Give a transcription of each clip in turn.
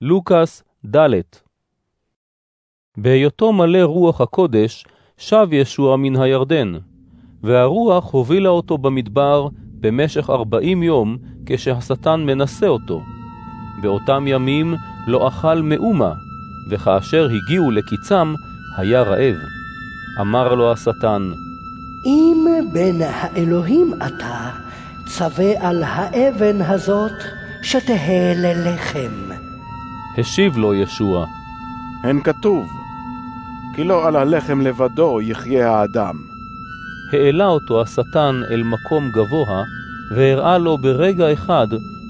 לוקאס ד' בהיותו מלא רוח הקודש, שב ישוע מן הירדן, והרוח הובילה אותו במדבר במשך ארבעים יום, כשהשטן מנסה אותו. באותם ימים לא אכל מאומה, וכאשר הגיעו לקיצם, היה רעב. אמר לו השטן, אם בן האלוהים אתה, צווה על האבן הזאת שתהא ללחם. השיב לו ישוע, הן כתוב, כי לא על הלחם לבדו יחיה האדם. העלה אותו השטן אל מקום גבוה, והראה לו ברגע אחד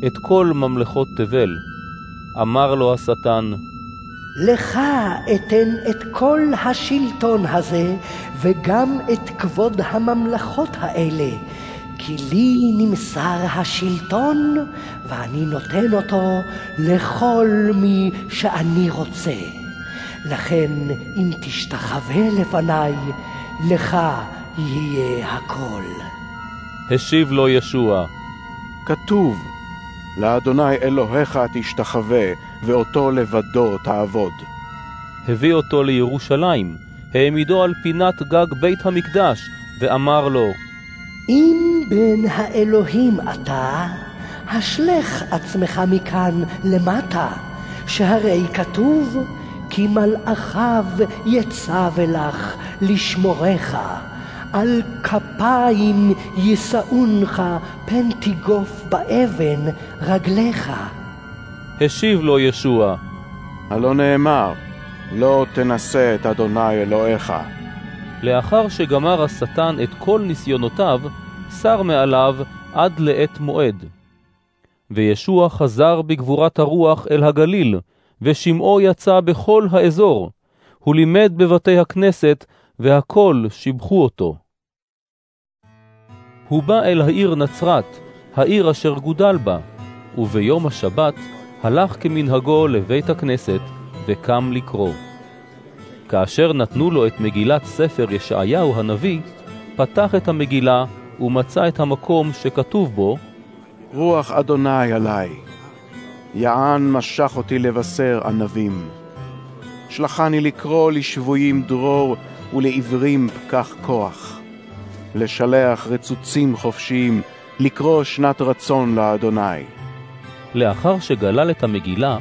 את כל ממלכות תבל. אמר לו השטן, לך אתן את כל השלטון הזה, וגם את כבוד הממלכות האלה, כי לי נמסר השלטון, ואני נותן אותו לכל מי שאני רוצה. לכן, אם תשתחווה לפניי, לך יהיה הכל. השיב לו ישוע, כתוב, לאדוני אלוהיך תשתחווה, ואותו לבדו תעבוד. הביא אותו לירושלים, העמידו על פינת גג בית המקדש, ואמר לו, אם בן האלוהים אתה, השלך עצמך מכאן למטה, שהרי כתוב, כי מלאכיו יצא ולך לשמורך, על כפיים יישאונך, פן תיגוף באבן רגליך. השיב לו ישוע, הלא נאמר, לא תנסה את אדוני אלוהיך. לאחר שגמר השטן את כל ניסיונותיו, שר מעליו עד לעת מועד. וישוע חזר בגבורת הרוח אל הגליל, ושמעו יצא בכל האזור. הוא לימד בבתי הכנסת, והכל שיבחו אותו. הוא בא אל העיר נצרת, העיר אשר גודל בה, וביום השבת הלך כמנהגו לבית הכנסת, וקם לקרוא. כאשר נתנו לו את מגילת ספר ישעיהו הנביא, פתח את המגילה ומצא את המקום שכתוב בו, רוח אדוני עלי, יען משך אותי לבשר ענבים. שלחני לקרוא לשבויים דרור ולעברים פקח כוח. לשלח רצוצים חופשיים, לקרוא שנת רצון לאדוני. לאחר שגלל את המגילה,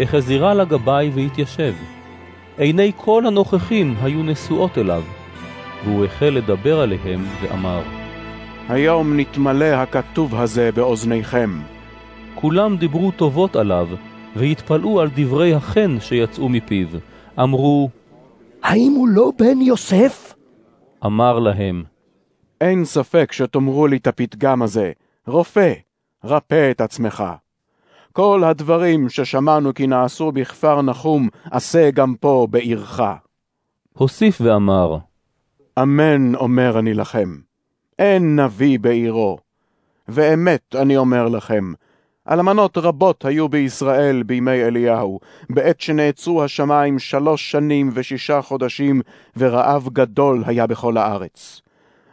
החזירה לגבאי והתיישב. עיני כל הנוכחים היו נשואות אליו, והוא החל לדבר עליהם ואמר, היום נתמלא הכתוב הזה באוזניכם. כולם דיברו טובות עליו, והתפלאו על דברי החן שיצאו מפיו. אמרו, האם הוא לא בן יוסף? אמר להם, אין ספק שתאמרו לי את הפתגם הזה, רופא, רפא את עצמך. כל הדברים ששמענו כי נעשו בכפר נחום, עשה גם פה בעירך. הוסיף ואמר, אמן אומר אני לכם, אין נביא בעירו. ואמת אני אומר לכם, אלמנות רבות היו בישראל בימי אליהו, בעת שנעצרו השמיים שלוש שנים ושישה חודשים, ורעב גדול היה בכל הארץ.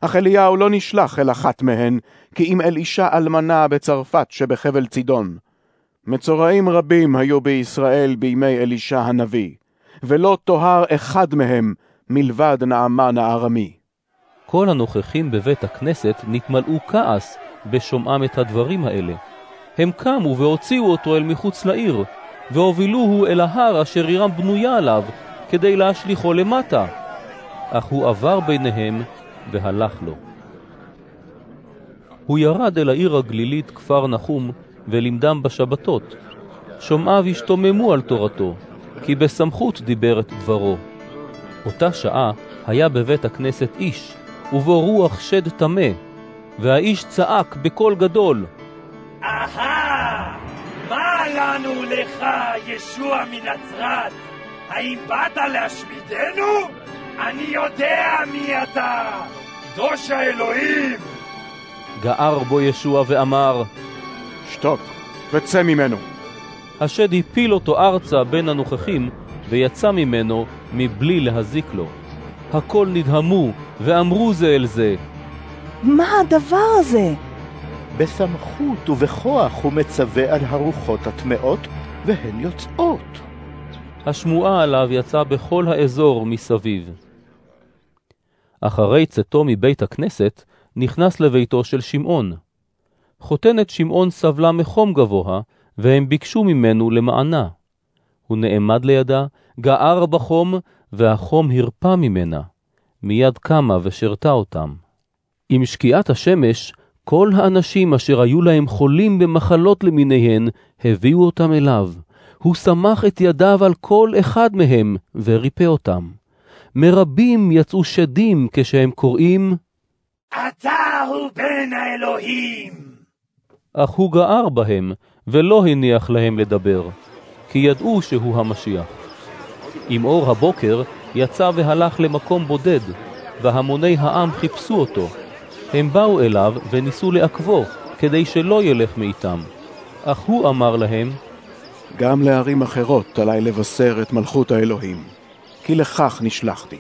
אך אליהו לא נשלח אל אחת מהן, כי אם אל אישה אלמנה בצרפת שבחבל צידון. מצורעים רבים היו בישראל בימי אלישע הנביא, ולא טוהר אחד מהם מלבד נעמן הארמי. כל הנוכחים בבית הכנסת נתמלאו כעס בשומעם את הדברים האלה. הם קמו והוציאו אותו אל מחוץ לעיר, והובילוהו אל ההר אשר עירם בנויה עליו, כדי להשליכו למטה. אך הוא עבר ביניהם והלך לו. הוא ירד אל העיר הגלילית כפר נחום, ולימדם בשבתות. שומעיו השתוממו על תורתו, כי בסמכות דיבר את דברו. אותה שעה היה בבית הכנסת איש, ובו רוח שד טמא, והאיש צעק בקול גדול, אהה! מה לנו לך, ישוע מנצרת? האם באת להשמידנו? אני יודע מי אתה! קדוש האלוהים! גער בו ישוע ואמר, שתוק, וצא ממנו. השד הפיל אותו ארצה בין הנוכחים, ויצא ממנו מבלי להזיק לו. הכל נדהמו, ואמרו זה אל זה, מה הדבר הזה? בסמכות ובכוח הוא מצווה על הרוחות הטמאות, והן יוצאות. השמועה עליו יצאה בכל האזור מסביב. אחרי צאתו מבית הכנסת, נכנס לביתו של שמעון. חותנת שמעון סבלה מחום גבוה, והם ביקשו ממנו למענה. הוא נעמד לידה, גער בחום, והחום הרפא ממנה. מיד קמה ושרתה אותם. עם שקיעת השמש, כל האנשים אשר היו להם חולים במחלות למיניהן, הביאו אותם אליו. הוא סמך את ידיו על כל אחד מהם, וריפא אותם. מרבים יצאו שדים כשהם קוראים, אתה הוא בן האלוהים! אך הוא גער בהם, ולא הניח להם לדבר, כי ידעו שהוא המשיח. עם אור הבוקר יצא והלך למקום בודד, והמוני העם חיפשו אותו. הם באו אליו וניסו לעכבו, כדי שלא ילך מאיתם. אך הוא אמר להם, גם לערים אחרות עלי לבשר את מלכות האלוהים, כי לכך נשלחתי.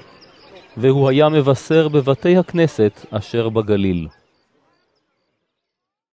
והוא היה מבשר בבתי הכנסת אשר בגליל.